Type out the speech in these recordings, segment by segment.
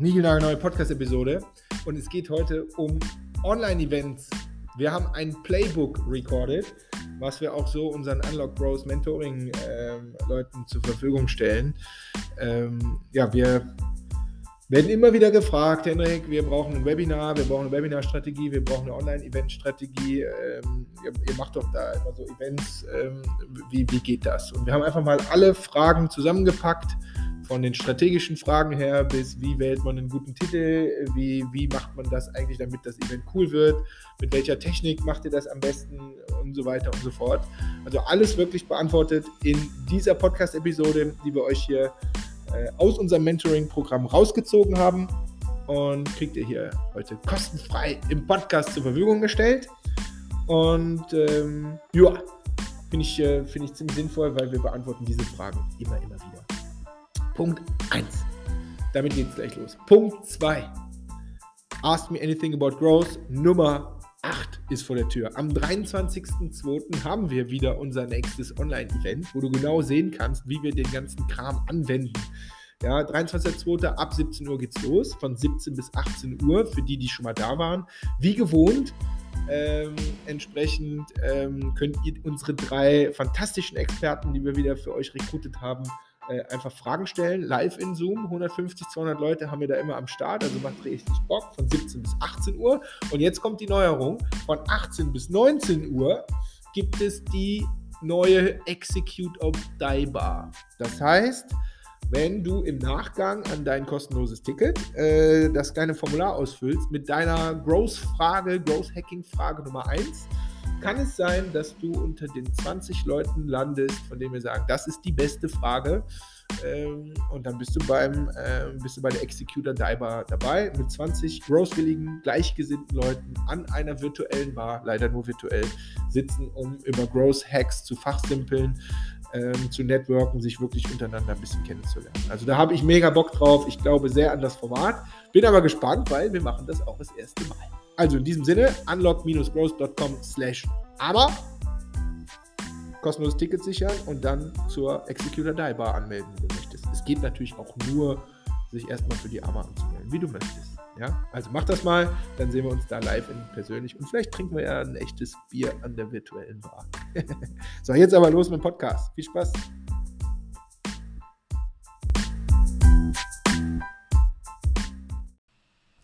neue Podcast-Episode und es geht heute um Online-Events. Wir haben ein Playbook recorded, was wir auch so unseren Unlock Bros Mentoring-Leuten ähm, zur Verfügung stellen. Ähm, ja, wir werden immer wieder gefragt, Henrik, wir brauchen ein Webinar, wir brauchen eine Webinar-Strategie, wir brauchen eine Online-Event-Strategie. Ähm, ihr, ihr, macht doch da immer so Events. Ähm, wie, wie geht das? Und wir haben einfach mal alle Fragen zusammengepackt von den strategischen Fragen her bis wie wählt man einen guten Titel, wie, wie macht man das eigentlich, damit das Event cool wird, mit welcher Technik macht ihr das am besten und so weiter und so fort. Also alles wirklich beantwortet in dieser Podcast-Episode, die wir euch hier äh, aus unserem Mentoring-Programm rausgezogen haben und kriegt ihr hier heute kostenfrei im Podcast zur Verfügung gestellt. Und ähm, ja, finde ich, äh, find ich ziemlich sinnvoll, weil wir beantworten diese Fragen immer, immer wieder. Punkt 1. Damit geht es gleich los. Punkt 2. Ask me anything about growth. Nummer 8 ist vor der Tür. Am 23.02. haben wir wieder unser nächstes Online-Event, wo du genau sehen kannst, wie wir den ganzen Kram anwenden. Ja, 23.02. ab 17 Uhr geht's los, von 17 bis 18 Uhr, für die, die schon mal da waren. Wie gewohnt, ähm, entsprechend ähm, könnt ihr unsere drei fantastischen Experten, die wir wieder für euch rekrutet haben, äh, einfach Fragen stellen, live in Zoom. 150, 200 Leute haben wir da immer am Start, also macht richtig Bock von 17 bis 18 Uhr. Und jetzt kommt die Neuerung. Von 18 bis 19 Uhr gibt es die neue Execute of Die Bar. Das heißt, wenn du im Nachgang an dein kostenloses Ticket äh, das kleine Formular ausfüllst mit deiner Growth-Frage, Growth-Hacking-Frage Nummer 1, kann es sein, dass du unter den 20 Leuten landest, von denen wir sagen, das ist die beste Frage. Ähm, und dann bist du beim äh, bist du bei der Executor Diver dabei mit 20 growthwilligen, gleichgesinnten Leuten an einer virtuellen Bar, leider nur virtuell, sitzen, um über Growth Hacks zu fachsimpeln, ähm, zu networken, sich wirklich untereinander ein bisschen kennenzulernen. Also da habe ich mega Bock drauf. Ich glaube sehr an das Format. Bin aber gespannt, weil wir machen das auch das erste Mal. Also in diesem Sinne, unlock-growth.com slash aber kostenloses Ticket sichern und dann zur Executor Die Bar anmelden, wenn du möchtest. Es geht natürlich auch nur, sich erstmal für die AMA anzumelden, wie du möchtest. Ja? Also mach das mal, dann sehen wir uns da live in persönlich und vielleicht trinken wir ja ein echtes Bier an der virtuellen Bar. so, jetzt aber los mit dem Podcast. Viel Spaß!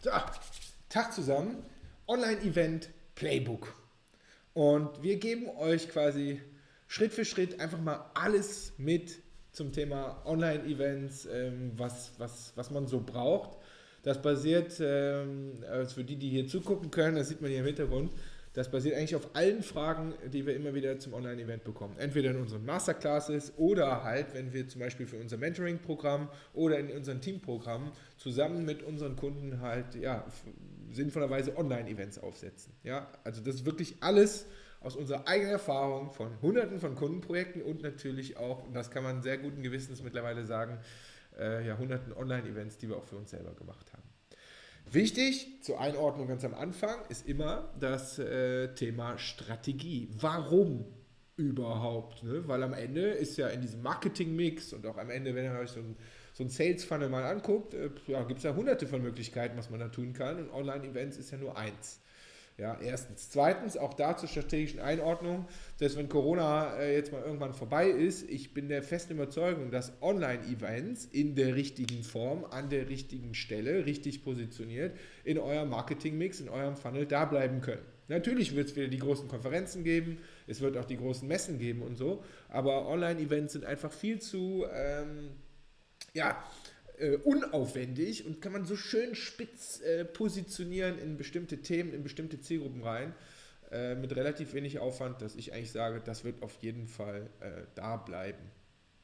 So, Tag zusammen. Online-Event Playbook. Und wir geben euch quasi Schritt für Schritt einfach mal alles mit zum Thema Online-Events, ähm, was, was, was man so braucht. Das basiert, ähm, also für die, die hier zugucken können, das sieht man hier im Hintergrund, das basiert eigentlich auf allen Fragen, die wir immer wieder zum Online-Event bekommen. Entweder in unseren Masterclasses oder halt, wenn wir zum Beispiel für unser Mentoring-Programm oder in unseren Teamprogrammen zusammen mit unseren Kunden halt ja, sinnvollerweise Online-Events aufsetzen. Ja, also das ist wirklich alles aus unserer eigenen Erfahrung von hunderten von Kundenprojekten und natürlich auch, und das kann man sehr guten Gewissens mittlerweile sagen, äh, ja, hunderten Online-Events, die wir auch für uns selber gemacht haben. Wichtig zur Einordnung ganz am Anfang ist immer das äh, Thema Strategie. Warum überhaupt? Ne? Weil am Ende ist ja in diesem Marketing-Mix und auch am Ende, wenn ihr euch so ein, so ein Sales-Funnel mal anguckt, äh, ja, gibt es ja hunderte von Möglichkeiten, was man da tun kann und Online-Events ist ja nur eins. Ja, erstens. Zweitens, auch da zur strategischen Einordnung, dass wenn Corona äh, jetzt mal irgendwann vorbei ist, ich bin der festen Überzeugung, dass Online-Events in der richtigen Form, an der richtigen Stelle, richtig positioniert, in eurem Marketing-Mix, in eurem Funnel da bleiben können. Natürlich wird es wieder die großen Konferenzen geben, es wird auch die großen Messen geben und so, aber Online-Events sind einfach viel zu, ähm, ja, äh, unaufwendig und kann man so schön spitz äh, positionieren in bestimmte Themen, in bestimmte Zielgruppen rein, äh, mit relativ wenig Aufwand, dass ich eigentlich sage, das wird auf jeden Fall äh, da bleiben.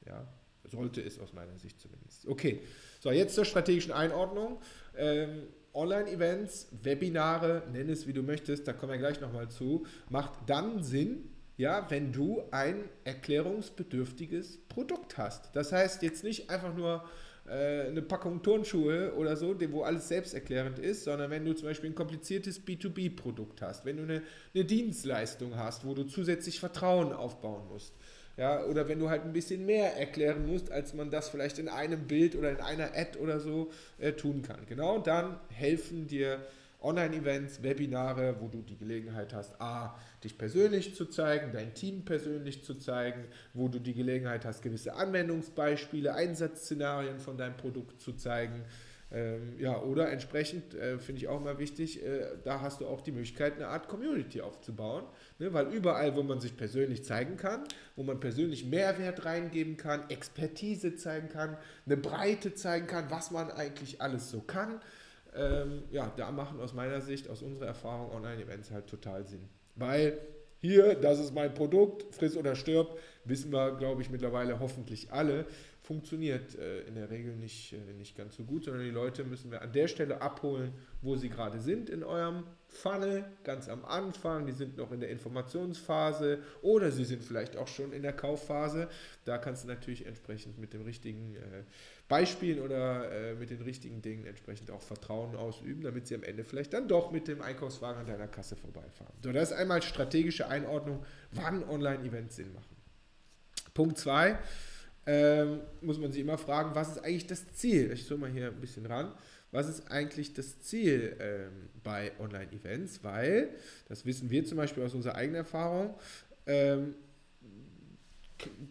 Ja, sollte es aus meiner Sicht zumindest. Okay, so jetzt zur strategischen Einordnung. Ähm, Online-Events, Webinare, nenn es wie du möchtest, da kommen wir gleich nochmal zu, macht dann Sinn, ja, wenn du ein erklärungsbedürftiges Produkt hast. Das heißt jetzt nicht einfach nur äh, eine Packung Turnschuhe oder so, wo alles selbsterklärend ist, sondern wenn du zum Beispiel ein kompliziertes B2B-Produkt hast, wenn du eine, eine Dienstleistung hast, wo du zusätzlich Vertrauen aufbauen musst. Ja, oder wenn du halt ein bisschen mehr erklären musst, als man das vielleicht in einem Bild oder in einer Ad oder so äh, tun kann. Genau dann helfen dir Online-Events, Webinare, wo du die Gelegenheit hast, A, dich persönlich zu zeigen, dein Team persönlich zu zeigen, wo du die Gelegenheit hast, gewisse Anwendungsbeispiele, Einsatzszenarien von deinem Produkt zu zeigen. Ähm, ja, oder entsprechend, äh, finde ich auch immer wichtig, äh, da hast du auch die Möglichkeit, eine Art Community aufzubauen, ne? weil überall, wo man sich persönlich zeigen kann, wo man persönlich Mehrwert reingeben kann, Expertise zeigen kann, eine Breite zeigen kann, was man eigentlich alles so kann, ähm, ja, da machen aus meiner Sicht, aus unserer Erfahrung Online-Events halt total Sinn. Weil hier, das ist mein Produkt, friss oder stirb, wissen wir, glaube ich, mittlerweile hoffentlich alle, funktioniert äh, in der Regel nicht, äh, nicht ganz so gut, sondern die Leute müssen wir an der Stelle abholen, wo sie gerade sind in eurem Funnel, ganz am Anfang, die sind noch in der Informationsphase oder sie sind vielleicht auch schon in der Kaufphase. Da kannst du natürlich entsprechend mit dem richtigen äh, Beispiel oder äh, mit den richtigen Dingen entsprechend auch Vertrauen ausüben, damit sie am Ende vielleicht dann doch mit dem Einkaufswagen an deiner Kasse vorbeifahren. So, das ist einmal strategische Einordnung, wann Online-Events Sinn machen. Punkt 2, ähm, muss man sich immer fragen, was ist eigentlich das Ziel? Ich suche mal hier ein bisschen ran. Was ist eigentlich das Ziel ähm, bei Online-Events? Weil, das wissen wir zum Beispiel aus unserer eigenen Erfahrung, ähm,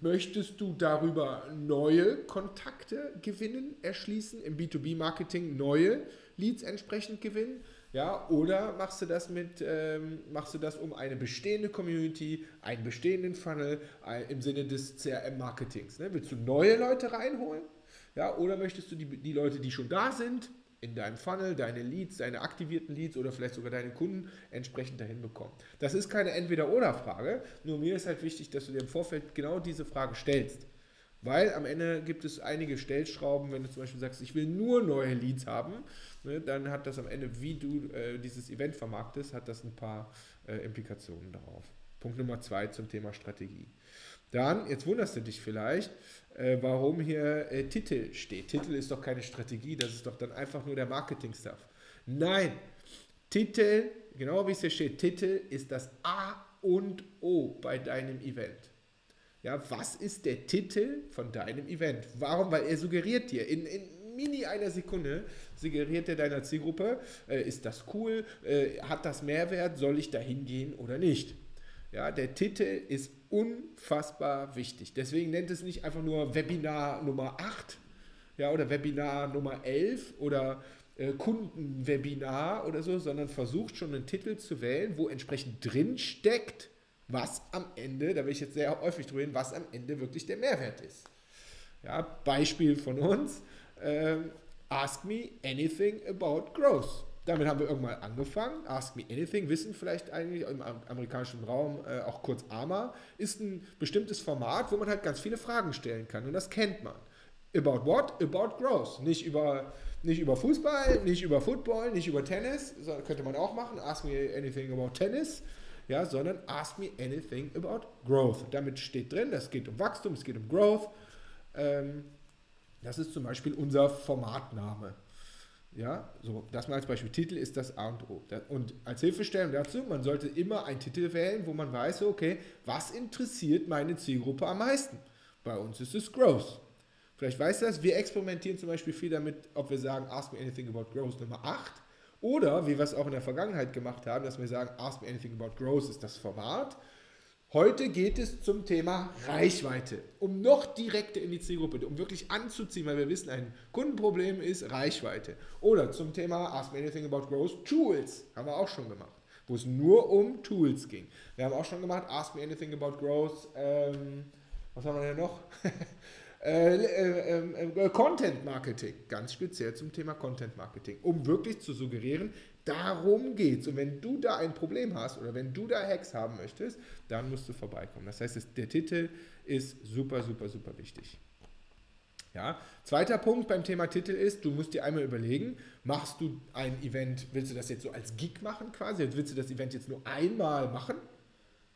möchtest du darüber neue Kontakte gewinnen, erschließen, im B2B-Marketing neue Leads entsprechend gewinnen? Ja, oder machst du das mit, ähm, machst du das um eine bestehende Community, einen bestehenden Funnel äh, im Sinne des CRM-Marketings? Ne? Willst du neue Leute reinholen? Ja, oder möchtest du die, die Leute, die schon da sind, in deinem Funnel, deine Leads, deine aktivierten Leads oder vielleicht sogar deine Kunden entsprechend dahin bekommen? Das ist keine Entweder-Oder-Frage, nur mir ist halt wichtig, dass du dir im Vorfeld genau diese Frage stellst. Weil am Ende gibt es einige Stellschrauben, wenn du zum Beispiel sagst, ich will nur neue Leads haben, ne, dann hat das am Ende, wie du äh, dieses Event vermarktest, hat das ein paar äh, Implikationen darauf. Punkt Nummer zwei zum Thema Strategie. Dann, jetzt wunderst du dich vielleicht, äh, warum hier äh, Titel steht. Titel ist doch keine Strategie, das ist doch dann einfach nur der Marketing-Stuff. Nein, Titel, genau wie es hier steht, Titel ist das A und O bei deinem Event. Ja, was ist der Titel von deinem Event? Warum? Weil er suggeriert dir in, in mini einer Sekunde, suggeriert er deiner Zielgruppe, äh, ist das cool, äh, hat das Mehrwert, soll ich da hingehen oder nicht? Ja, der Titel ist unfassbar wichtig. Deswegen nennt es nicht einfach nur Webinar Nummer 8 ja, oder Webinar Nummer 11 oder äh, Kundenwebinar oder so, sondern versucht schon einen Titel zu wählen, wo entsprechend drin steckt, was am Ende, da will ich jetzt sehr häufig drüber reden, was am Ende wirklich der Mehrwert ist. Ja, Beispiel von uns, ähm, Ask me anything about growth. Damit haben wir irgendwann angefangen. Ask Me Anything, wissen vielleicht eigentlich im amerikanischen Raum äh, auch kurz AMA, ist ein bestimmtes Format, wo man halt ganz viele Fragen stellen kann. Und das kennt man. About what? About growth. Nicht über, nicht über Fußball, nicht über Football, nicht über Tennis, sondern könnte man auch machen. Ask me anything about Tennis ja, sondern ask me anything about growth. Damit steht drin, es geht um Wachstum, es geht um Growth. Ähm, das ist zum Beispiel unser Formatname. Ja, so, das mal als Beispiel. Titel ist das A und O. Und als Hilfestellung dazu, man sollte immer einen Titel wählen, wo man weiß, okay, was interessiert meine Zielgruppe am meisten? Bei uns ist es Growth. Vielleicht weißt du das, wir experimentieren zum Beispiel viel damit, ob wir sagen, ask me anything about Growth Nummer 8 oder, wie wir es auch in der Vergangenheit gemacht haben, dass wir sagen, Ask Me Anything About Growth ist das Format. Heute geht es zum Thema Reichweite, um noch direkter in die Zielgruppe, um wirklich anzuziehen, weil wir wissen, ein Kundenproblem ist Reichweite. Oder zum Thema Ask Me Anything About Growth, Tools, haben wir auch schon gemacht, wo es nur um Tools ging. Wir haben auch schon gemacht, Ask Me Anything About Growth, ähm, was haben wir denn noch? Äh, äh, ähm, äh, Content Marketing, ganz speziell zum Thema Content Marketing, um wirklich zu suggerieren, darum geht's. Und wenn du da ein Problem hast oder wenn du da Hacks haben möchtest, dann musst du vorbeikommen. Das heißt, der Titel ist super, super, super wichtig. Ja. Zweiter Punkt beim Thema Titel ist, du musst dir einmal überlegen, machst du ein Event, willst du das jetzt so als Gig machen quasi? Willst du das Event jetzt nur einmal machen?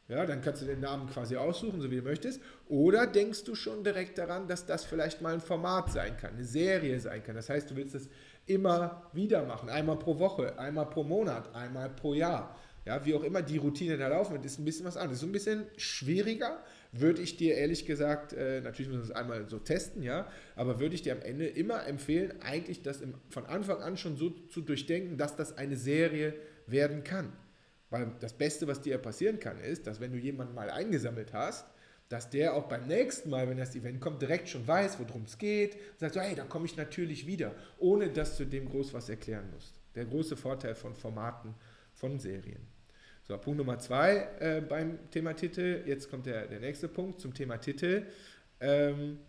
Ja, dann kannst du den Namen quasi aussuchen, so wie du möchtest. Oder denkst du schon direkt daran, dass das vielleicht mal ein Format sein kann, eine Serie sein kann. Das heißt, du willst es immer wieder machen, einmal pro Woche, einmal pro Monat, einmal pro Jahr. Ja, wie auch immer die Routine da laufen wird, ist ein bisschen was anderes. So ein bisschen schwieriger, würde ich dir ehrlich gesagt, äh, natürlich müssen wir es einmal so testen, ja, aber würde ich dir am Ende immer empfehlen, eigentlich das im, von Anfang an schon so zu durchdenken, dass das eine Serie werden kann. Weil das Beste, was dir passieren kann, ist, dass wenn du jemanden mal eingesammelt hast, dass der auch beim nächsten Mal, wenn das Event kommt, direkt schon weiß, worum es geht, und sagt so, hey, da komme ich natürlich wieder, ohne dass du dem groß was erklären musst. Der große Vorteil von Formaten, von Serien. So, Punkt Nummer zwei äh, beim Thema Titel. Jetzt kommt der, der nächste Punkt zum Thema Titel. Ähm,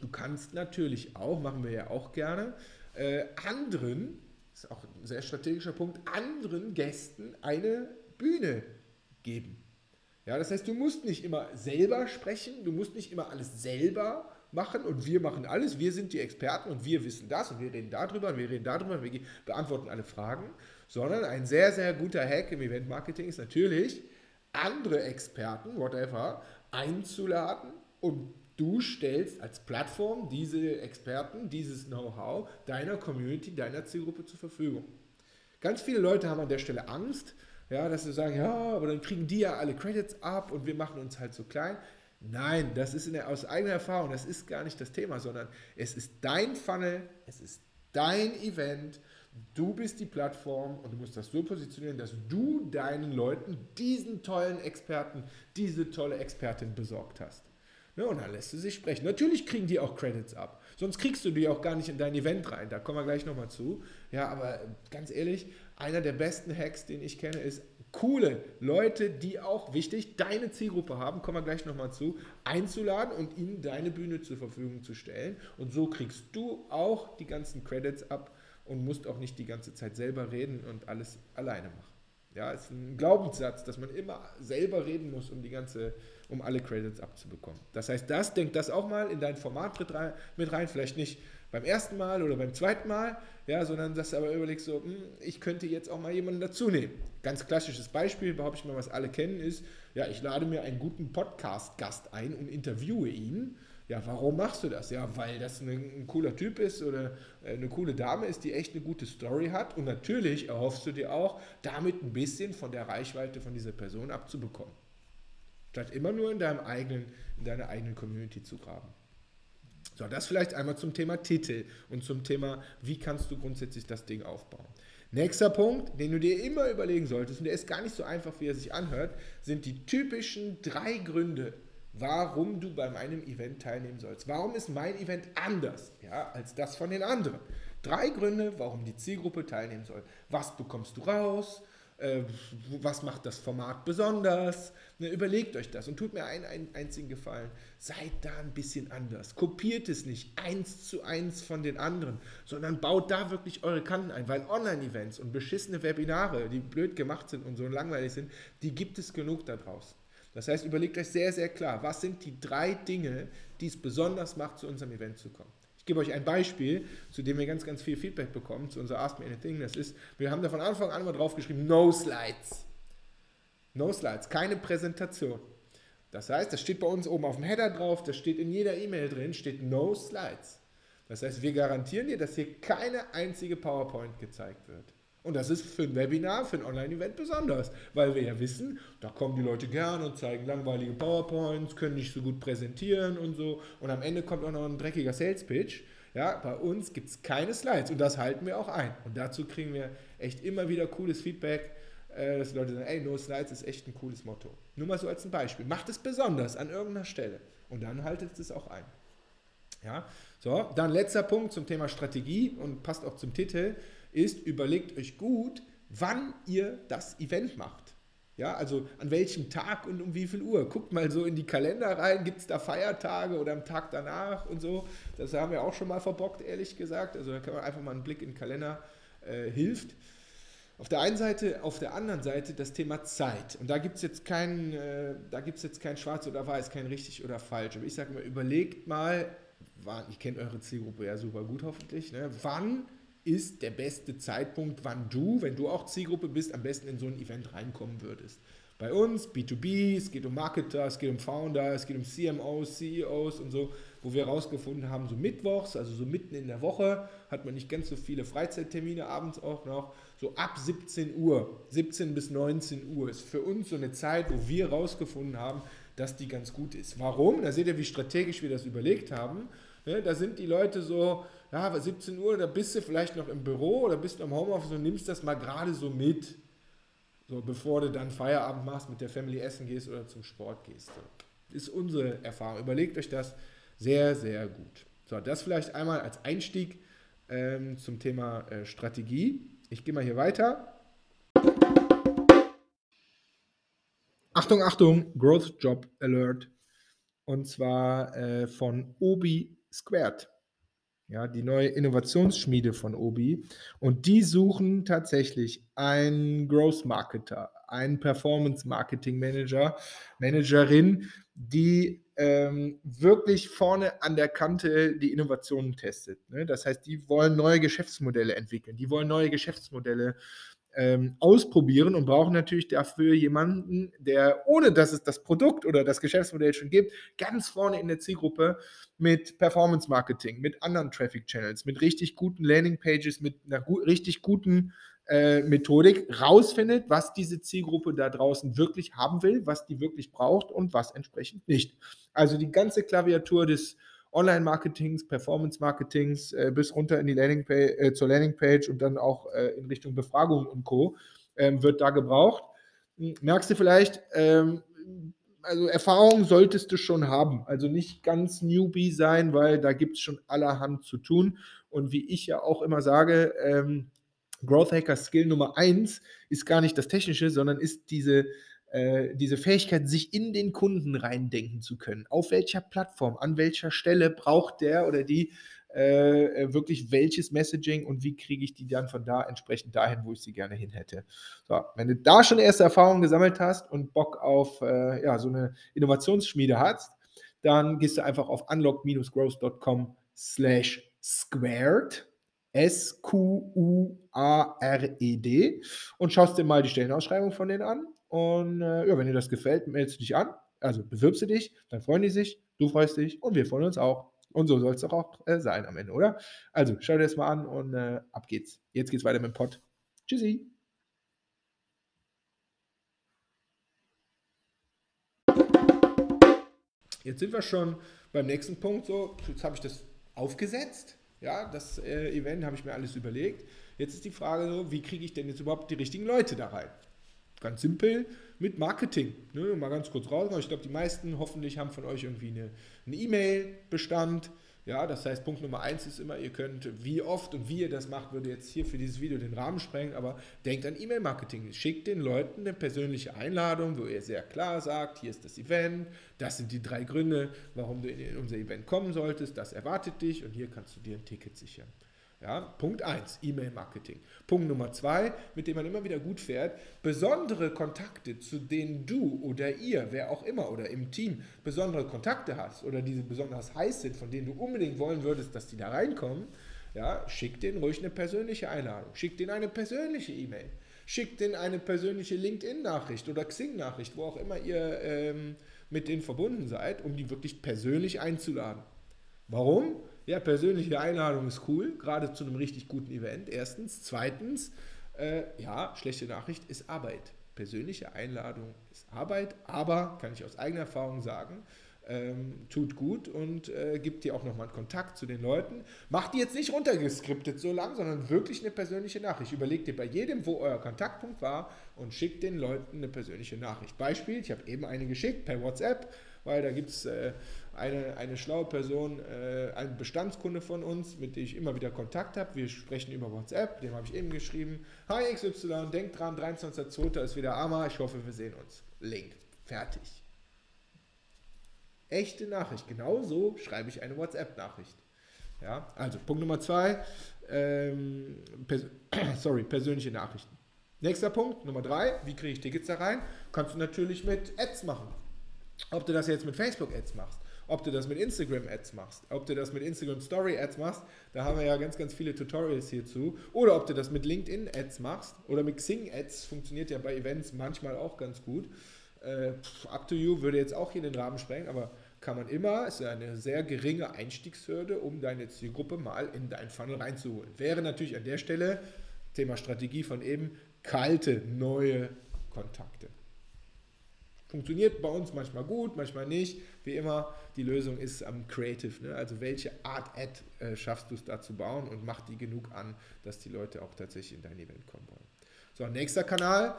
du kannst natürlich auch, machen wir ja auch gerne, äh, anderen ist auch ein sehr strategischer Punkt, anderen Gästen eine Bühne geben. Ja, das heißt, du musst nicht immer selber sprechen, du musst nicht immer alles selber machen und wir machen alles, wir sind die Experten und wir wissen das und wir reden darüber und wir reden darüber und wir beantworten alle Fragen, sondern ein sehr, sehr guter Hack im Event-Marketing ist natürlich, andere Experten, whatever, einzuladen und Du stellst als Plattform diese Experten, dieses Know-how deiner Community, deiner Zielgruppe zur Verfügung. Ganz viele Leute haben an der Stelle Angst, ja, dass sie sagen, ja, aber dann kriegen die ja alle Credits ab und wir machen uns halt so klein. Nein, das ist der, aus eigener Erfahrung, das ist gar nicht das Thema, sondern es ist dein Funnel, es ist dein Event, du bist die Plattform und du musst das so positionieren, dass du deinen Leuten diesen tollen Experten, diese tolle Expertin besorgt hast. Ja, und dann lässt du sich sprechen. Natürlich kriegen die auch Credits ab. Sonst kriegst du die auch gar nicht in dein Event rein. Da kommen wir gleich nochmal zu. Ja, aber ganz ehrlich, einer der besten Hacks, den ich kenne, ist coole Leute, die auch wichtig deine Zielgruppe haben, kommen wir gleich nochmal zu, einzuladen und ihnen deine Bühne zur Verfügung zu stellen. Und so kriegst du auch die ganzen Credits ab und musst auch nicht die ganze Zeit selber reden und alles alleine machen. Ja, ist ein Glaubenssatz, dass man immer selber reden muss, um die ganze um alle Credits abzubekommen. Das heißt, das, denk das auch mal in dein Format mit rein, mit rein, vielleicht nicht beim ersten Mal oder beim zweiten Mal, ja, sondern dass du aber überlegst, so, hm, ich könnte jetzt auch mal jemanden dazu nehmen. Ganz klassisches Beispiel, behaupte ich mal, was alle kennen, ist, ja, ich lade mir einen guten Podcast-Gast ein und interviewe ihn. Ja, warum machst du das? Ja, weil das ein, ein, cooler Typ ist oder äh, eine coole Dame ist, die echt eine gute Story hat. Und natürlich erhoffst du dir auch, damit ein bisschen von der Reichweite von dieser Person abzubekommen. Statt immer nur in, deinem eigenen, in deiner eigenen Community zu graben. So, das vielleicht einmal zum Thema Titel und zum Thema, wie kannst du grundsätzlich das Ding aufbauen. Nächster Punkt, den du dir immer überlegen solltest, und der ist gar nicht so einfach, wie er sich anhört, sind die typischen drei Gründe, warum du bei meinem Event teilnehmen sollst. Warum ist mein Event anders ja, als das von den anderen? Drei Gründe, warum die Zielgruppe teilnehmen soll. Was bekommst du raus? Äh, was macht das Format besonders? Ne, überlegt euch das und tut mir einen, einen einzigen Gefallen. Seid da ein bisschen anders. Kopiert es nicht eins zu eins von den anderen, sondern baut da wirklich eure Kanten ein, weil Online-Events und beschissene Webinare, die blöd gemacht sind und so langweilig sind, die gibt es genug da draußen. Das heißt, überlegt euch sehr, sehr klar, was sind die drei Dinge, die es besonders macht, zu unserem Event zu kommen. Ich gebe euch ein Beispiel, zu dem wir ganz, ganz viel Feedback bekommen, zu unserer Ask Me Anything. Das ist, wir haben da von Anfang an mal draufgeschrieben, No Slides. No Slides, keine Präsentation. Das heißt, das steht bei uns oben auf dem Header drauf, das steht in jeder E-Mail drin, steht No Slides. Das heißt, wir garantieren dir, dass hier keine einzige PowerPoint gezeigt wird. Und das ist für ein Webinar, für ein Online-Event besonders, weil wir ja wissen, da kommen die Leute gern und zeigen langweilige PowerPoints, können nicht so gut präsentieren und so. Und am Ende kommt auch noch ein dreckiger Sales-Pitch. Ja, bei uns gibt es keine Slides und das halten wir auch ein. Und dazu kriegen wir echt immer wieder cooles Feedback, äh, dass die Leute sagen, ey, no Slides ist echt ein cooles Motto. Nur mal so als ein Beispiel. Macht es besonders an irgendeiner Stelle und dann haltet es auch ein. Ja, so, dann letzter Punkt zum Thema Strategie und passt auch zum Titel ist, überlegt euch gut, wann ihr das Event macht. Ja, also an welchem Tag und um wie viel Uhr. Guckt mal so in die Kalender rein, gibt es da Feiertage oder am Tag danach und so. Das haben wir auch schon mal verbockt, ehrlich gesagt. Also da kann man einfach mal einen Blick in den Kalender äh, hilft. Auf der einen Seite, auf der anderen Seite das Thema Zeit. Und da gibt es jetzt kein, äh, jetzt kein Schwarz oder Weiß, kein richtig oder falsch. Aber ich sage mal, überlegt mal, wann, ich kenne eure Zielgruppe ja super gut hoffentlich, ne, wann ist der beste Zeitpunkt, wann du, wenn du auch Zielgruppe bist, am besten in so ein Event reinkommen würdest. Bei uns B2B, es geht um Marketer, es geht um Founder, es geht um CMOs, CEOs und so, wo wir herausgefunden haben, so mittwochs, also so mitten in der Woche, hat man nicht ganz so viele Freizeittermine, abends auch noch, so ab 17 Uhr, 17 bis 19 Uhr ist für uns so eine Zeit, wo wir herausgefunden haben, dass die ganz gut ist. Warum? Da seht ihr, wie strategisch wir das überlegt haben. Ne, da sind die Leute so, ja, 17 Uhr, da bist du vielleicht noch im Büro oder bist du im Homeoffice und nimmst das mal gerade so mit. So, bevor du dann Feierabend machst, mit der Family essen gehst oder zum Sport gehst. So. Ist unsere Erfahrung. Überlegt euch das sehr, sehr gut. So, das vielleicht einmal als Einstieg ähm, zum Thema äh, Strategie. Ich gehe mal hier weiter. Achtung, Achtung, Growth Job Alert. Und zwar äh, von Obi Squared ja, die neue Innovationsschmiede von Obi. Und die suchen tatsächlich einen Growth Marketer, einen Performance Marketing Manager, Managerin, die ähm, wirklich vorne an der Kante die Innovationen testet. Ne? Das heißt, die wollen neue Geschäftsmodelle entwickeln, die wollen neue Geschäftsmodelle ähm, ausprobieren und brauchen natürlich dafür jemanden, der, ohne dass es das Produkt oder das Geschäftsmodell schon gibt, ganz vorne in der Zielgruppe mit Performance Marketing, mit anderen Traffic Channels, mit richtig guten Landing Pages, mit einer gu richtig guten äh, Methodik rausfindet, was diese Zielgruppe da draußen wirklich haben will, was die wirklich braucht und was entsprechend nicht. Also die ganze Klaviatur des Online-Marketings, Performance-Marketings äh, bis runter in die Landingpage, äh, zur Landingpage und dann auch äh, in Richtung Befragung und Co. Ähm, wird da gebraucht. Hm, merkst du vielleicht, ähm, also Erfahrung solltest du schon haben. Also nicht ganz Newbie sein, weil da gibt es schon allerhand zu tun. Und wie ich ja auch immer sage, ähm, Growth Hacker Skill Nummer eins ist gar nicht das Technische, sondern ist diese äh, diese Fähigkeit, sich in den Kunden reindenken zu können. Auf welcher Plattform, an welcher Stelle braucht der oder die äh, äh, wirklich welches Messaging und wie kriege ich die dann von da entsprechend dahin, wo ich sie gerne hin hätte. So, wenn du da schon erste Erfahrungen gesammelt hast und Bock auf äh, ja, so eine Innovationsschmiede hast, dann gehst du einfach auf unlock-growth.com slash squared S-Q-U-A-R-E-D und schaust dir mal die Stellenausschreibung von denen an und äh, ja, wenn dir das gefällt, meldest du dich an. Also bewirbst du dich, dann freuen die sich, du freust dich und wir freuen uns auch. Und so soll es doch auch äh, sein am Ende, oder? Also schau dir das mal an und äh, ab geht's. Jetzt geht's weiter mit dem Pod. Tschüssi. Jetzt sind wir schon beim nächsten Punkt. So, jetzt habe ich das aufgesetzt. Ja, das äh, Event habe ich mir alles überlegt. Jetzt ist die Frage so, wie kriege ich denn jetzt überhaupt die richtigen Leute da rein? Ganz simpel mit Marketing. Ne? Mal ganz kurz raus. Ich glaube, die meisten hoffentlich haben von euch irgendwie eine E-Mail-Bestand. ja, das heißt, Punkt Nummer eins ist immer, ihr könnt, wie oft und wie ihr das macht, würde jetzt hier für dieses Video den Rahmen sprengen, aber denkt an E-Mail-Marketing. Schickt den Leuten eine persönliche Einladung, wo ihr sehr klar sagt, hier ist das Event, das sind die drei Gründe, warum du in unser Event kommen solltest, das erwartet dich und hier kannst du dir ein Ticket sichern. Ja, Punkt 1, E-Mail-Marketing. Punkt Nummer 2, mit dem man immer wieder gut fährt, besondere Kontakte, zu denen du oder ihr, wer auch immer oder im Team besondere Kontakte hast oder diese besonders heiß sind, von denen du unbedingt wollen würdest, dass die da reinkommen, ja, schick denen ruhig eine persönliche Einladung, schick denen eine persönliche E-Mail, schick denen eine persönliche LinkedIn-Nachricht oder Xing-Nachricht, wo auch immer ihr ähm, mit denen verbunden seid, um die wirklich persönlich einzuladen. Warum? Ja, persönliche Einladung ist cool, gerade zu einem richtig guten Event. Erstens. Zweitens, äh, ja, schlechte Nachricht ist Arbeit. Persönliche Einladung ist Arbeit, aber, kann ich aus eigener Erfahrung sagen, ähm, tut gut und äh, gibt dir auch nochmal einen Kontakt zu den Leuten. Macht die jetzt nicht runtergeskriptet so lang, sondern wirklich eine persönliche Nachricht. Überlegt dir bei jedem, wo euer Kontaktpunkt war und schickt den Leuten eine persönliche Nachricht. Beispiel, ich habe eben eine geschickt per WhatsApp, weil da gibt es äh, eine, eine schlaue Person, äh, ein Bestandskunde von uns, mit dem ich immer wieder Kontakt habe. Wir sprechen über WhatsApp, dem habe ich eben geschrieben. Hi XY, denk dran, 23.02. ist wieder Ama, ich hoffe, wir sehen uns. Link, fertig. Echte Nachricht, genau so schreibe ich eine WhatsApp-Nachricht. Ja, also Punkt Nummer zwei, ähm, pers sorry, persönliche Nachrichten. Nächster Punkt, Nummer drei, wie kriege ich Tickets da rein? Kannst du natürlich mit Ads machen. Ob du das jetzt mit Facebook-Ads machst, ob du das mit Instagram-Ads machst, ob du das mit Instagram Story-Ads machst, da haben wir ja ganz, ganz viele Tutorials hierzu, oder ob du das mit LinkedIn-Ads machst oder mit Xing-Ads, funktioniert ja bei Events manchmal auch ganz gut. Äh, up to you würde jetzt auch hier den Rahmen sprengen, aber kann man immer, ist eine sehr geringe Einstiegshürde, um deine Zielgruppe mal in dein Funnel reinzuholen. Wäre natürlich an der Stelle, Thema Strategie von eben, kalte, neue Kontakte. Funktioniert bei uns manchmal gut, manchmal nicht. Wie immer, die Lösung ist am Creative. Ne? Also welche Art Ad äh, schaffst du es da zu bauen und mach die genug an, dass die Leute auch tatsächlich in dein Event kommen wollen. So, nächster Kanal.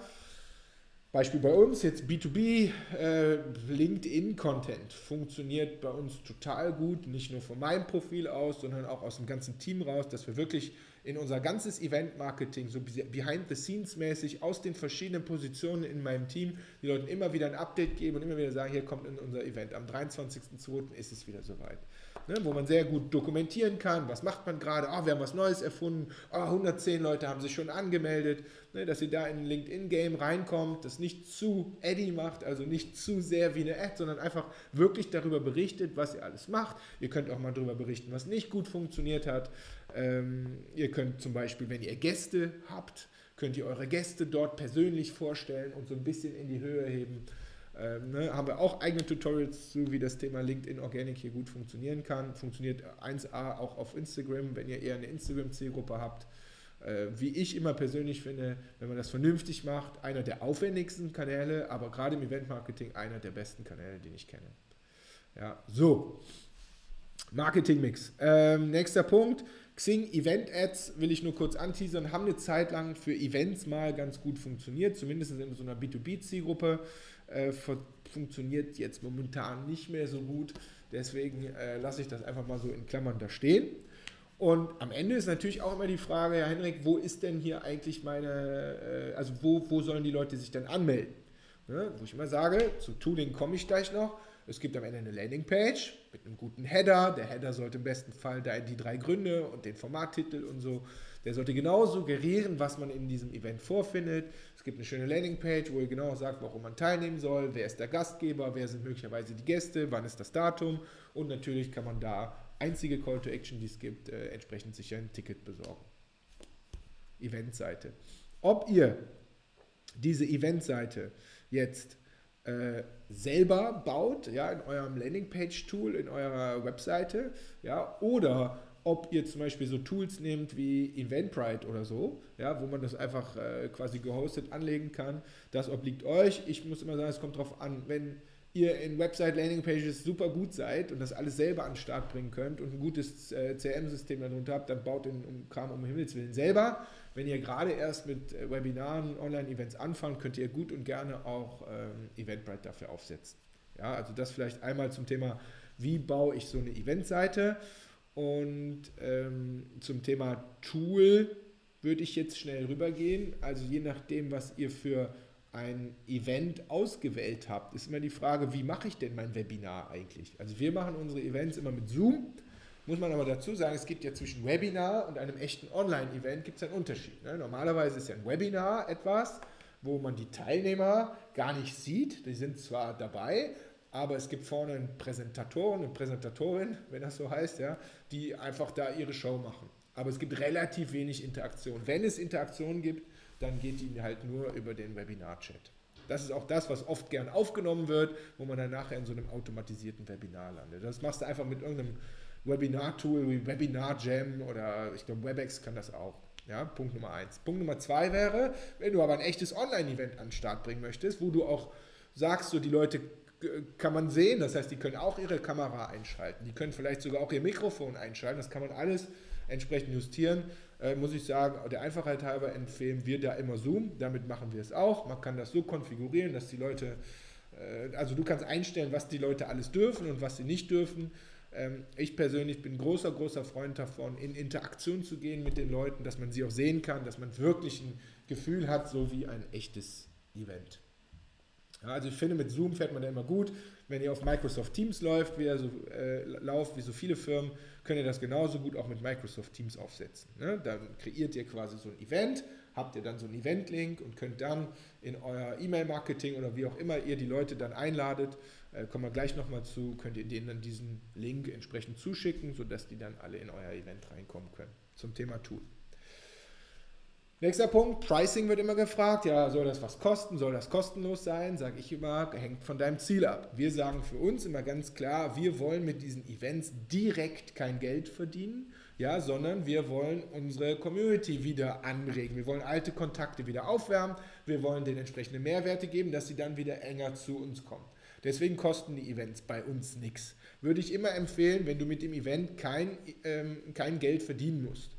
Beispiel bei uns, jetzt B2B, äh, LinkedIn-Content funktioniert bei uns total gut, nicht nur von meinem Profil aus, sondern auch aus dem ganzen Team raus, dass wir wirklich in unser ganzes Event-Marketing, so behind-the-scenes-mäßig aus den verschiedenen Positionen in meinem Team, die Leuten immer wieder ein Update geben und immer wieder sagen, hier kommt in unser Event. Am 23.02. ist es wieder soweit. Ne, wo man sehr gut dokumentieren kann, was macht man gerade, ah, wir haben was Neues erfunden, ah, 110 Leute haben sich schon angemeldet, ne, dass ihr da in ein LinkedIn-Game reinkommt, das nicht zu Eddy macht, also nicht zu sehr wie eine Ad, sondern einfach wirklich darüber berichtet, was ihr alles macht. Ihr könnt auch mal darüber berichten, was nicht gut funktioniert hat. Ähm, ihr könnt zum Beispiel, wenn ihr Gäste habt, könnt ihr eure Gäste dort persönlich vorstellen und so ein bisschen in die Höhe heben. Ähm, ne, haben wir auch eigene Tutorials zu, wie das Thema LinkedIn Organic hier gut funktionieren kann. Funktioniert 1A auch auf Instagram, wenn ihr eher eine Instagram-Zielgruppe habt. Äh, wie ich immer persönlich finde, wenn man das vernünftig macht, einer der aufwendigsten Kanäle, aber gerade im Event-Marketing einer der besten Kanäle, den ich kenne. Ja, so. Marketing-Mix. Ähm, nächster Punkt. Xing Event Ads will ich nur kurz anteasern, haben eine Zeit lang für Events mal ganz gut funktioniert, zumindest in so einer B2B-Zielgruppe. Äh, funktioniert jetzt momentan nicht mehr so gut. Deswegen äh, lasse ich das einfach mal so in Klammern da stehen. Und am Ende ist natürlich auch immer die Frage, Herr Henrik, wo ist denn hier eigentlich meine, äh, also wo, wo sollen die Leute sich denn anmelden? Ne? Wo ich immer sage, zu Tooling komme ich gleich noch. Es gibt am Ende eine Landingpage mit einem guten Header. Der Header sollte im besten Fall die drei Gründe und den Formattitel und so der sollte genau suggerieren, was man in diesem Event vorfindet. Es gibt eine schöne Landingpage, wo ihr genau sagt, warum man teilnehmen soll, wer ist der Gastgeber, wer sind möglicherweise die Gäste, wann ist das Datum und natürlich kann man da einzige Call to Action, die es gibt, äh, entsprechend sicher ein Ticket besorgen. Eventseite. Ob ihr diese Eventseite jetzt äh, selber baut, ja, in eurem Landingpage-Tool, in eurer Webseite, ja, oder ob ihr zum Beispiel so Tools nehmt wie Eventbrite oder so, ja, wo man das einfach äh, quasi gehostet anlegen kann, das obliegt euch. Ich muss immer sagen, es kommt darauf an, wenn ihr in Website Landing Pages super gut seid und das alles selber an den Start bringen könnt und ein gutes äh, CRM-System darunter habt, dann baut den Kram um Himmels Willen selber. Wenn ihr gerade erst mit äh, Webinaren, Online-Events anfangt, könnt ihr gut und gerne auch ähm, Eventbrite dafür aufsetzen. Ja, also das vielleicht einmal zum Thema, wie baue ich so eine Eventseite. Und ähm, zum Thema Tool würde ich jetzt schnell rübergehen. Also je nachdem, was ihr für ein Event ausgewählt habt, ist immer die Frage, wie mache ich denn mein Webinar eigentlich? Also wir machen unsere Events immer mit Zoom. Muss man aber dazu sagen, es gibt ja zwischen Webinar und einem echten Online-Event gibt es einen Unterschied. Ne? Normalerweise ist ja ein Webinar etwas, wo man die Teilnehmer gar nicht sieht. Die sind zwar dabei, aber es gibt vorne einen Präsentatoren und Präsentatorin, wenn das so heißt, ja, die einfach da ihre Show machen. Aber es gibt relativ wenig Interaktion. Wenn es Interaktion gibt, dann geht die halt nur über den Webinar-Chat. Das ist auch das, was oft gern aufgenommen wird, wo man dann nachher in so einem automatisierten Webinar landet. Das machst du einfach mit irgendeinem Webinar-Tool wie Webinar Jam oder ich glaube WebEx kann das auch. Ja, Punkt Nummer eins. Punkt Nummer zwei wäre, wenn du aber ein echtes Online-Event an den Start bringen möchtest, wo du auch sagst, so die Leute kann man sehen. Das heißt, die können auch ihre Kamera einschalten. Die können vielleicht sogar auch ihr Mikrofon einschalten. Das kann man alles entsprechend justieren. Äh, muss ich sagen, der Einfachheit halber empfehlen wir da immer Zoom. Damit machen wir es auch. Man kann das so konfigurieren, dass die Leute, äh, also du kannst einstellen, was die Leute alles dürfen und was sie nicht dürfen. Ähm, ich persönlich bin großer, großer Freund davon, in Interaktion zu gehen mit den Leuten, dass man sie auch sehen kann, dass man wirklich ein Gefühl hat, so wie ein echtes Event. Ja, also ich finde, mit Zoom fährt man da immer gut. Wenn ihr auf Microsoft Teams läuft, wie, so, äh, lauft, wie so viele Firmen, könnt ihr das genauso gut auch mit Microsoft Teams aufsetzen. Ne? Dann kreiert ihr quasi so ein Event, habt ihr dann so einen Event-Link und könnt dann in euer E-Mail-Marketing oder wie auch immer ihr die Leute dann einladet, Äh, kommen wir gleich nochmal zu, könnt ihr denen dann diesen Link entsprechend zuschicken, sodass die dann alle in euer Event reinkommen können zum Thema Tool. Nächster Punkt, Pricing wird immer gefragt. Ja, soll das was kosten? Soll das kostenlos sein? Sage ich immer, hängt von deinem Ziel ab. Wir sagen für uns immer ganz klar, wir wollen mit diesen Events direkt kein Geld verdienen, ja, sondern wir wollen unsere Community wieder anregen. Wir wollen alte Kontakte wieder aufwärmen. Wir wollen den entsprechenden Mehrwerte geben, dass sie dann wieder enger zu uns kommen. Deswegen kosten die Events bei uns nichts. Würde ich immer empfehlen, wenn du mit dem Event kein, ähm, kein Geld verdienen musst.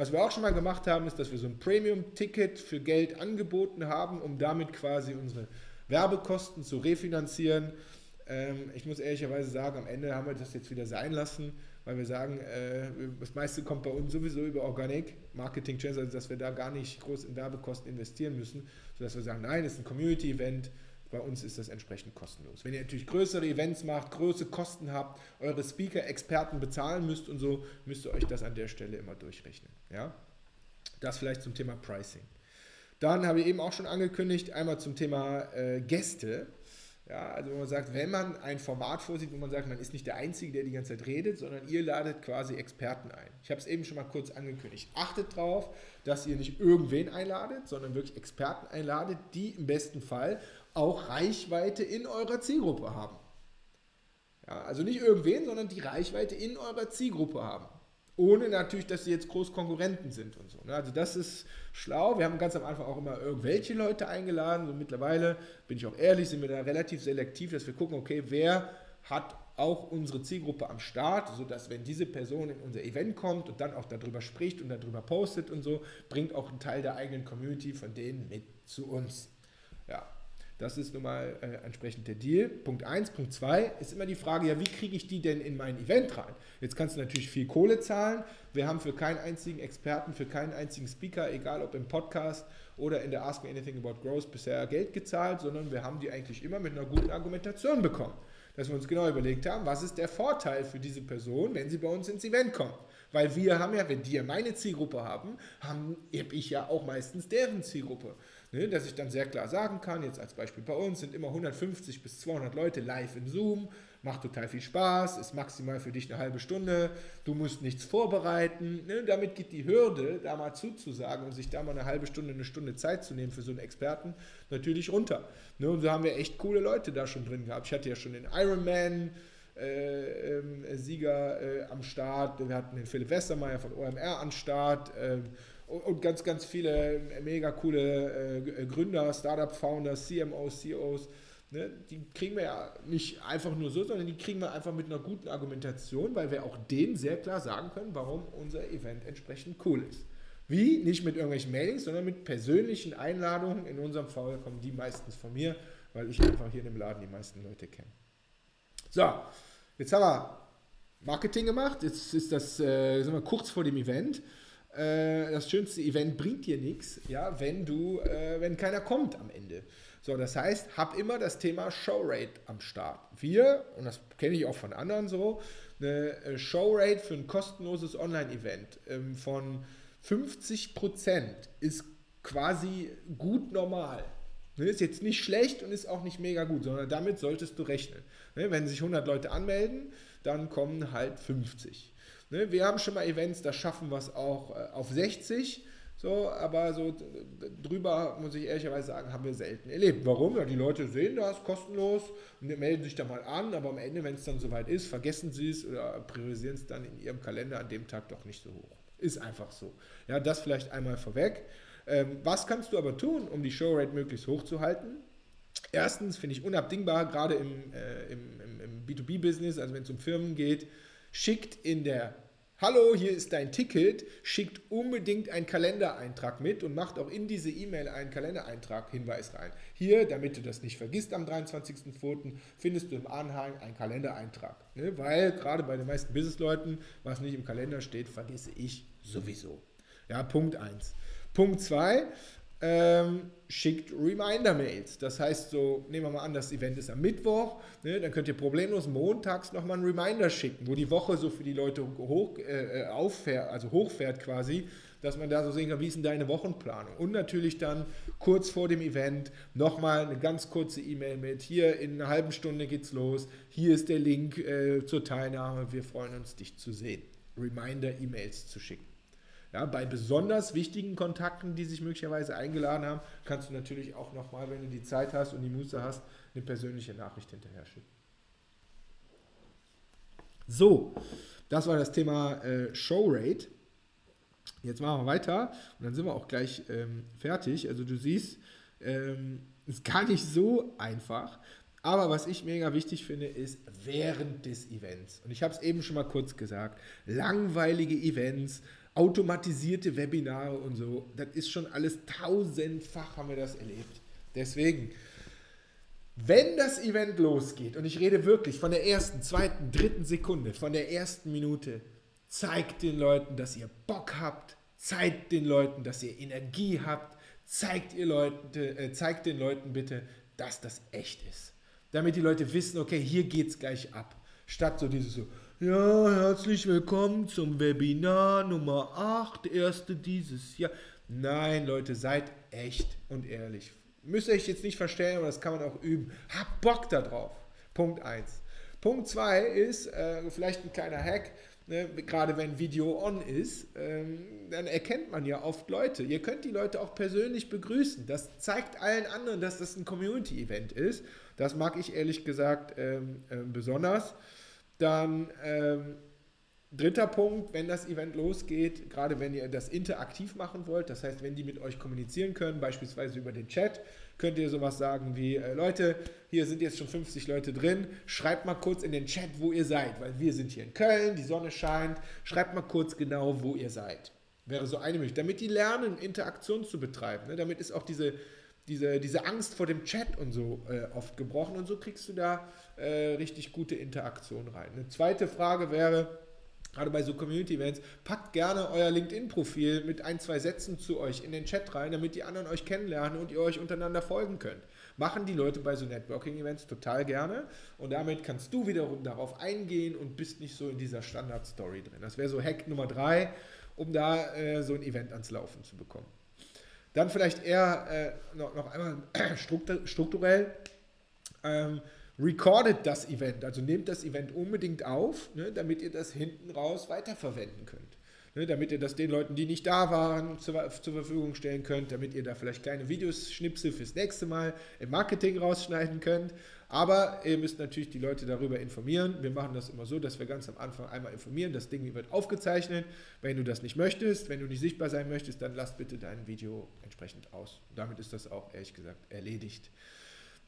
Was wir auch schon mal gemacht haben, ist, dass wir so ein Premium-Ticket für Geld angeboten haben, um damit quasi unsere Werbekosten zu refinanzieren. Ähm, ich muss ehrlicherweise sagen, am Ende haben wir das jetzt wieder sein lassen, weil wir sagen, äh, das meiste kommt bei uns sowieso über Organic Marketing Channels, also dass wir da gar nicht groß in Werbekosten investieren müssen, sodass wir sagen, nein, es ist ein Community-Event, bei uns ist das entsprechend kostenlos. Wenn ihr natürlich größere Events macht, große Kosten habt, eure Speaker, Experten bezahlen müsst und so, müsst ihr euch das an der Stelle immer durchrechnen. Ja? Das vielleicht zum Thema Pricing. Dann habe ich eben auch schon angekündigt, einmal zum Thema äh, Gäste. Ja, also wo man sagt, wenn man ein Format vorsieht, wo man sagt, man ist nicht der Einzige, der die ganze Zeit redet, sondern ihr ladet quasi Experten ein. Ich habe es eben schon mal kurz angekündigt. Achtet darauf, dass ihr nicht irgendwen einladet, sondern wirklich Experten einladet, die im besten Fall auch Reichweite in eurer Zielgruppe haben. Ja, also nicht irgendwen, sondern die Reichweite in eurer Zielgruppe haben. Ohne natürlich, dass sie jetzt groß Konkurrenten sind und so. Ne? Also das ist schlau. Wir haben ganz am Anfang auch immer irgendwelche Leute eingeladen. So mittlerweile, bin ich auch ehrlich, sind wir da relativ selektiv, dass wir gucken, okay, wer hat auch unsere Zielgruppe am Start, sodass wenn diese Person in unser Event kommt und dann auch darüber spricht und darüber postet und so, bringt auch einen Teil der eigenen Community von denen mit zu uns. Ja, das ist nun mal äh, entsprechend der Deal. Punkt 1. Punkt 2 ist immer die Frage, ja, wie kriege ich die denn in mein Event rein? Jetzt kannst du natürlich viel Kohle zahlen. Wir haben für keinen einzigen Experten, für keinen einzigen Speaker, egal ob im Podcast oder in der Ask Me Anything About Growth, bisher Geld gezahlt, sondern wir haben die eigentlich immer mit einer guten Argumentation bekommen. Dass wir uns genau überlegt haben, was ist der Vorteil für diese Person, wenn sie bei uns ins Event kommt. Weil wir haben ja, wenn die ja meine Zielgruppe haben, habe ich ja auch meistens deren Zielgruppe. Ne, dass ich dann sehr klar sagen kann, jetzt als Beispiel bei uns sind immer 150 bis 200 Leute live in Zoom, macht total viel Spaß, ist maximal für dich eine halbe Stunde, du musst nichts vorbereiten. Ne, damit geht die Hürde, da mal zuzusagen und sich da mal eine halbe Stunde, eine Stunde Zeit zu nehmen für so einen Experten, natürlich runter. Ne, und so haben wir echt coole Leute da schon drin gehabt. Ich hatte ja schon den Ironman, äh, äh, Sieger äh, am Start. Wir hatten den Philipp Westermeier von OMR am Start. Äh, und ganz, ganz viele mega coole äh, Gründer, Startup-Founders, CMOs, CEOs. Ne, die kriegen wir ja nicht einfach nur so, sondern die kriegen wir einfach mit einer guten Argumentation, weil wir auch denen sehr klar sagen können, warum unser Event entsprechend cool ist. Wie? Nicht mit irgendwelchen Mailings, sondern mit persönlichen Einladungen. In unserem Fall kommen die meistens von mir, weil ich einfach hier in dem Laden die meisten Leute kenne. So, jetzt haben wir Marketing gemacht. Jetzt ist das, äh, sind wir kurz vor dem Event. Äh, das schönste Event bringt dir nichts, ja, wenn du, äh, wenn keiner kommt am Ende. So, das heißt, hab immer das Thema Showrate am Start. Wir, und das kenne ich auch von anderen so, eine äh, Showrate für ein kostenloses Online-Event ähm, von 50% ist quasi gut normal. Ne, ist jetzt nicht schlecht und ist auch nicht mega gut, sondern damit solltest du rechnen. Ne, wenn sich 100 Leute anmelden, dann kommen halt 50. Ne, wir haben schon mal Events, da schaffen wir es auch äh, auf 60. So, aber so drüber, muss ich ehrlicherweise sagen, haben wir selten erlebt. Warum? Ja, die Leute sehen das kostenlos und melden sich da mal an, aber am Ende, wenn es dann soweit ist, vergessen sie es oder priorisieren es dann in ihrem Kalender an dem Tag doch nicht so hoch. Ist einfach so. Ja, das vielleicht einmal vorweg. Ähm, was kannst du aber tun, um die Showrate möglichst hoch zu halten? Erstens finde ich unabdingbar, gerade im, äh, im, im, im B2B-Business, also wenn es um Firmen geht, schickt in der Hallo, hier ist dein Ticket, schickt unbedingt einen Kalendereintrag mit und macht auch in diese E-Mail einen Kalendereintrag Hinweis rein. Hier, damit du das nicht vergisst am 23.04., findest du im Anhang einen Kalendereintrag. Ne? Weil gerade bei den meisten Businessleuten, was nicht im Kalender steht, vergesse ich sowieso. Ja, Punkt 1. Punkt 2, ähm, schickt Reminder-Mails. Das heißt, so nehmen wir mal an, das Event ist am Mittwoch, ne, dann könnt ihr problemlos montags nochmal einen Reminder schicken, wo die Woche so für die Leute hoch, äh, äh, auffährt, also hochfährt quasi. dass man da so sehen kann, wie ist denn deine Wochenplanung? Und natürlich dann kurz vor dem Event nochmal eine ganz kurze E-Mail mit, hier in einer halben Stunde geht's los, hier ist der Link äh, zur Teilnahme, wir freuen uns, dich zu sehen. Reminder-E-Mails zu schicken. Ja, bei besonders wichtigen Kontakten, die sich möglicherweise eingeladen haben, kannst du natürlich auch nochmal, wenn du die Zeit hast und die Muße hast, eine persönliche Nachricht hinterher schicken. So, das war das Thema äh, Showrate. Jetzt machen wir weiter und dann sind wir auch gleich ähm, fertig. Also du siehst, ähm, ist gar nicht so einfach. Aber was ich mega wichtig finde, ist während des Events. Und ich habe es eben schon mal kurz gesagt, langweilige Events, automatisierte Webinare und so, das ist schon alles tausendfach haben wir das erlebt. Deswegen, wenn das Event losgeht, und ich rede wirklich von der ersten, zweiten, dritten Sekunde, von der ersten Minute, zeigt den Leuten, dass ihr Bock habt, zeigt den Leuten, dass ihr Energie habt, zeigt, ihr Leute, äh, zeigt den Leuten bitte, dass das echt ist. Damit die Leute wissen, okay, hier geht es gleich ab. Statt so dieses so, ja, herzlich willkommen zum Webinar Nummer 8, erste dieses Jahr. Nein, Leute, seid echt und ehrlich. Müsst ihr euch jetzt nicht verstellen, aber das kann man auch üben. Habt Bock darauf. Punkt 1. Punkt 2 ist äh, vielleicht ein kleiner Hack. Ne, gerade wenn Video on ist, ähm, dann erkennt man ja oft Leute. Ihr könnt die Leute auch persönlich begrüßen. Das zeigt allen anderen, dass das ein Community-Event ist. Das mag ich ehrlich gesagt ähm, äh, besonders. Dann ähm, Dritter Punkt, wenn das Event losgeht, gerade wenn ihr das interaktiv machen wollt, das heißt, wenn die mit euch kommunizieren können, beispielsweise über den Chat, könnt ihr sowas sagen wie, äh, Leute, hier sind jetzt schon 50 Leute drin, schreibt mal kurz in den Chat, wo ihr seid, weil wir sind hier in Köln, die Sonne scheint, schreibt mal kurz genau, wo ihr seid. Wäre so eine Möglichkeit, damit die lernen, Interaktion zu betreiben. Ne? Damit ist auch diese, diese, diese Angst vor dem Chat und so äh, oft gebrochen und so kriegst du da äh, richtig gute Interaktion rein. Eine zweite Frage wäre, gerade bei so Community-Events, packt gerne euer LinkedIn-Profil mit ein, zwei Sätzen zu euch in den Chat rein, damit die anderen euch kennenlernen und ihr euch untereinander folgen könnt. Machen die Leute bei so Networking-Events total gerne und damit kannst du wiederum darauf eingehen und bist nicht so in dieser Standard-Story drin. Das wäre so Hack Nummer drei, um da äh, so ein Event ans Laufen zu bekommen. Dann vielleicht eher äh, noch, noch einmal strukturell. Ähm, recordet das Event, also nehmt das Event unbedingt auf, ne, damit ihr das hinten raus weiterverwenden könnt. Ne, damit ihr das den Leuten, die nicht da waren, zur, zur, Verfügung stellen könnt, damit ihr da vielleicht kleine Videos, Schnipsel fürs nächste Mal im Marketing rausschneiden könnt. Aber ihr müsst natürlich die Leute darüber informieren. Wir machen das immer so, dass wir ganz am Anfang einmal informieren. Das Ding wird aufgezeichnet. Wenn du das nicht möchtest, wenn du nicht sichtbar sein möchtest, dann lass bitte dein Video entsprechend aus. damit ist das auch ehrlich gesagt erledigt.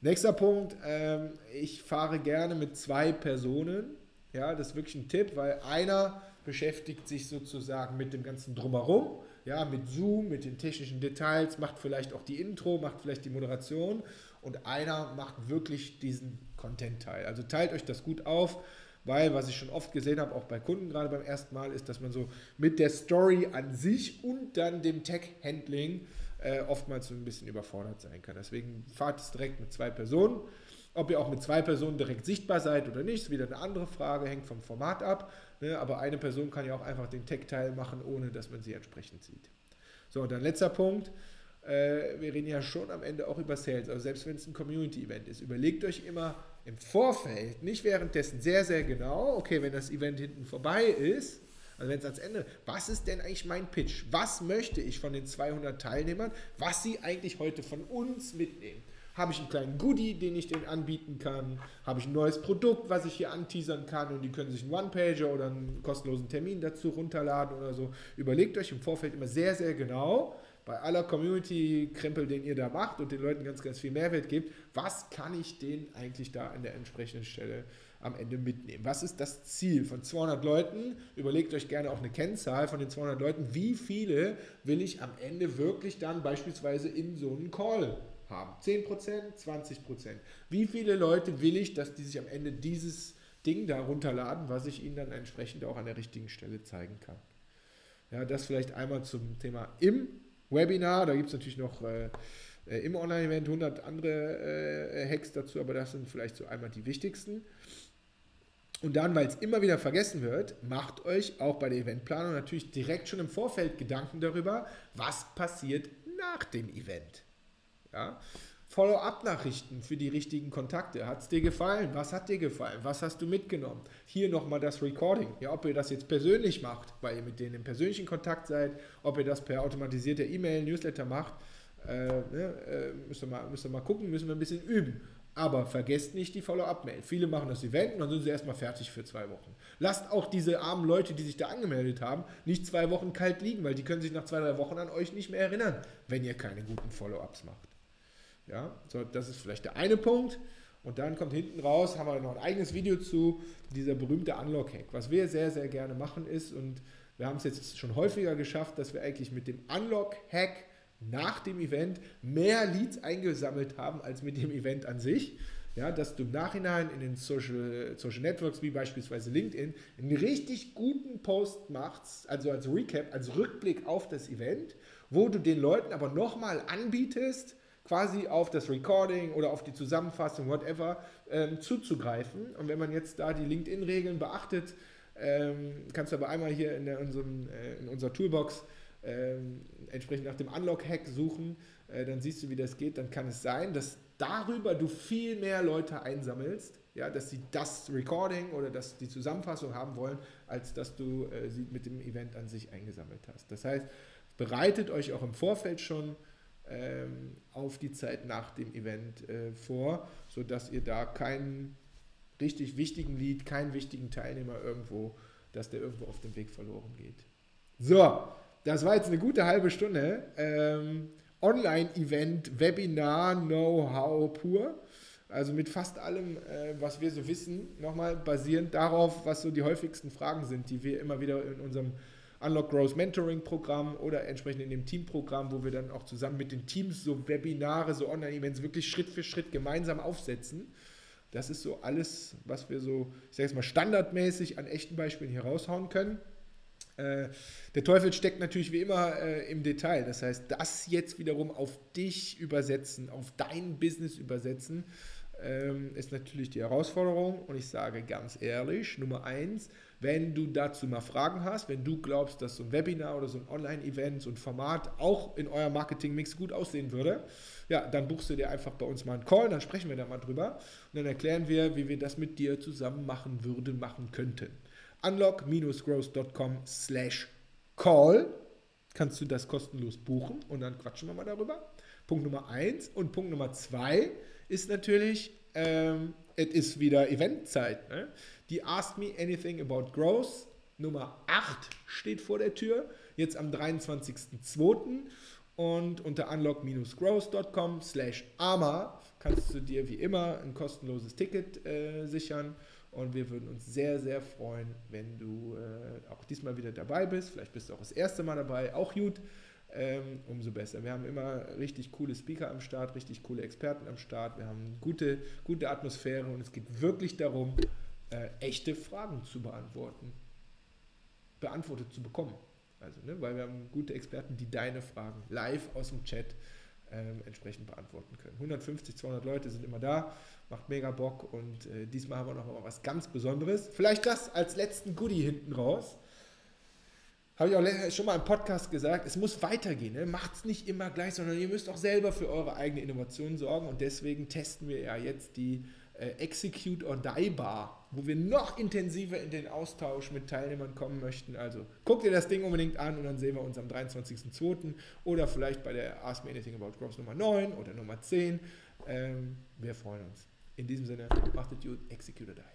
Nächster Punkt, ähm, ich fahre gerne mit zwei Personen. Ja, das ist wirklich ein Tipp, weil einer beschäftigt sich sozusagen mit dem ganzen Drumherum, ja, mit Zoom, mit den technischen Details, macht vielleicht auch die Intro, macht vielleicht die Moderation und einer macht wirklich diesen Content-Teil. Also teilt euch das gut auf, weil was ich schon oft gesehen habe, auch bei Kunden gerade beim ersten Mal, ist, dass man so mit der Story an sich und dann dem Tech-Handling äh, oftmals so ein bisschen überfordert sein kann. Deswegen fahrt es direkt mit zwei Personen. Ob ihr auch mit zwei Personen direkt sichtbar seid oder nicht, ist wieder eine andere Frage, hängt vom Format ab. Ne? Aber eine Person kann ja auch einfach den Tech-Teil machen, ohne dass man sie entsprechend sieht. So, und dann letzter Punkt. Äh, wir reden ja schon am Ende auch über Sales. Also selbst wenn es ein Community-Event ist, überlegt euch immer im Vorfeld, nicht währenddessen sehr, sehr genau, okay, wenn das Event hinten vorbei ist, also wenn es ans Ende, was ist denn eigentlich mein Pitch? Was möchte ich von den 200 Teilnehmern, was sie eigentlich heute von uns mitnehmen? Habe ich einen kleinen Goodie, den ich denen anbieten kann? Habe ich ein neues Produkt, was ich hier anteasern kann und die können sich einen One-Pager oder einen kostenlosen Termin dazu runterladen oder so? Überlegt euch im Vorfeld immer sehr, sehr genau, bei aller Community-Krempel, den ihr da macht und den Leuten ganz, ganz viel Mehrwert gibt, was kann ich denen eigentlich da an der entsprechenden Stelle am Ende mitnehmen. Was ist das Ziel von 200 Leuten? Überlegt euch gerne auch eine Kennzahl von den 200 Leuten. Wie viele will ich am Ende wirklich dann beispielsweise in so einen Call haben? 10%, 20%? Wie viele Leute will ich, dass die sich am Ende dieses Ding da runterladen, was ich ihnen dann entsprechend auch an der richtigen Stelle zeigen kann? Ja, das vielleicht einmal zum Thema im Webinar. Da gibt es natürlich noch äh, äh im Online-Event 100 andere äh, Hacks dazu, aber das sind vielleicht so einmal die wichtigsten. Und dann, weil es immer wieder vergessen wird, macht euch auch bei der Eventplanung natürlich direkt schon im Vorfeld Gedanken darüber, was passiert nach dem Event. Ja? Follow-up-Nachrichten für die richtigen Kontakte. Hat es dir gefallen? Was hat dir gefallen? Was hast du mitgenommen? Hier nochmal das Recording. Ja, ob ihr das jetzt persönlich macht, weil ihr mit denen im persönlichen Kontakt seid, ob ihr das per automatisierter E-Mail, Newsletter macht, äh, ne, äh, müsst, ihr mal, müsst ihr mal gucken, müssen wir ein bisschen üben. Aber vergesst nicht die Follow-up-Mail. Viele machen das Event und dann sind sie erstmal fertig für zwei Wochen. Lasst auch diese armen Leute, die sich da angemeldet haben, nicht zwei Wochen kalt liegen, weil die können sich nach zwei, drei Wochen an euch nicht mehr erinnern, wenn ihr keine guten Follow-ups macht. Ja, so, das ist vielleicht der eine Punkt. Und dann kommt hinten raus, haben wir noch ein eigenes Video zu, dieser berühmte Unlock-Hack. Was wir sehr, sehr gerne machen ist, und wir haben es jetzt schon häufiger geschafft, dass wir eigentlich mit dem Unlock-Hack nach dem Event mehr Leads eingesammelt haben als mit dem Event an sich. Ja, dass du im Nachhinein in den Social, Social Networks wie beispielsweise LinkedIn einen richtig guten Post machst, also als Recap, als Rückblick auf das Event, wo du den Leuten aber nochmal anbietest, quasi auf das Recording oder auf die Zusammenfassung, whatever, ähm, zuzugreifen. Und wenn man jetzt da die LinkedIn-Regeln beachtet, ähm, kannst du aber einmal hier in, der, in, unserem, äh, in unserer Toolbox ähm, entsprechend nach dem Unlock-Hack suchen, äh, dann siehst du, wie das geht. Dann kann es sein, dass darüber du viel mehr Leute einsammelst, ja, dass sie das Recording oder dass die Zusammenfassung haben wollen, als dass du äh, sie mit dem Event an sich eingesammelt hast. Das heißt, bereitet euch auch im Vorfeld schon auf die Zeit nach dem Event äh, vor, sodass ihr da keinen richtig wichtigen Lied, keinen wichtigen Teilnehmer irgendwo, dass der irgendwo auf dem Weg verloren geht. So, das war jetzt eine gute halbe Stunde. Ähm, Online-Event, Webinar, Know-how pur. Also mit fast allem, äh, was wir so wissen, nochmal basierend darauf, was so die häufigsten Fragen sind, die wir immer wieder in unserem Unlock Growth Mentoring Programm oder entsprechend in dem Teamprogramm, wo wir dann auch zusammen mit den Teams so Webinare, so Online-Events wirklich Schritt für Schritt gemeinsam aufsetzen. Das ist so alles, was wir so, ich sage jetzt mal, standardmäßig an echten Beispielen hier raushauen können. Äh, der Teufel steckt natürlich wie immer äh, im Detail. Das heißt, das jetzt wiederum auf dich übersetzen, auf dein Business übersetzen, ähm, ist natürlich die Herausforderung. Und ich sage ganz ehrlich, Nummer eins, wenn du dazu mal Fragen hast, wenn du glaubst, dass so ein Webinar oder so ein Online-Event, so ein Format auch in eurem Marketing-Mix gut aussehen würde, ja, dann buchst du dir einfach bei uns mal einen Call, dann sprechen wir da mal drüber und dann erklären wir, wie wir das mit dir zusammen machen würden, machen könnten. Unlock-growth.com slash call kannst du das kostenlos buchen und dann quatschen wir mal darüber. Punkt Nummer eins und Punkt Nummer zwei ist natürlich, ähm, es ist wieder Eventzeit. Ne? Die Ask Me Anything About Growth Nummer 8 steht vor der Tür, jetzt am 23.02. Und unter unlock-growth.com slash AMA kannst du dir wie immer ein kostenloses Ticket äh, sichern. Und wir würden uns sehr, sehr freuen, wenn du äh, auch diesmal wieder dabei bist. Vielleicht bist du auch das erste Mal dabei, auch gut ähm, umso besser. Wir haben immer richtig coole Speaker am Start, richtig coole Experten am Start. Wir haben gute, gute Atmosphäre und es geht wirklich darum, äh, echte Fragen zu beantworten, beantwortet zu bekommen. Also, ne, weil wir haben gute Experten, die deine Fragen live aus dem Chat ähm, entsprechend beantworten können. 150, 200 Leute sind immer da, macht mega Bock und äh, diesmal haben wir noch mal was ganz Besonderes. Vielleicht das als letzten Goodie hinten raus. Habe ich auch schon mal im Podcast gesagt, es muss weitergehen. Ne? Macht es nicht immer gleich, sondern ihr müsst auch selber für eure eigene Innovation sorgen. Und deswegen testen wir ja jetzt die Execute or Die Bar, wo wir noch intensiver in den Austausch mit Teilnehmern kommen möchten. Also guckt ihr das Ding unbedingt an und dann sehen wir uns am 23.02. oder vielleicht bei der Ask Me Anything About Growth Nummer 9 oder Nummer 10. Ähm, wir freuen uns. In diesem Sinne, macht es gut, execute or die.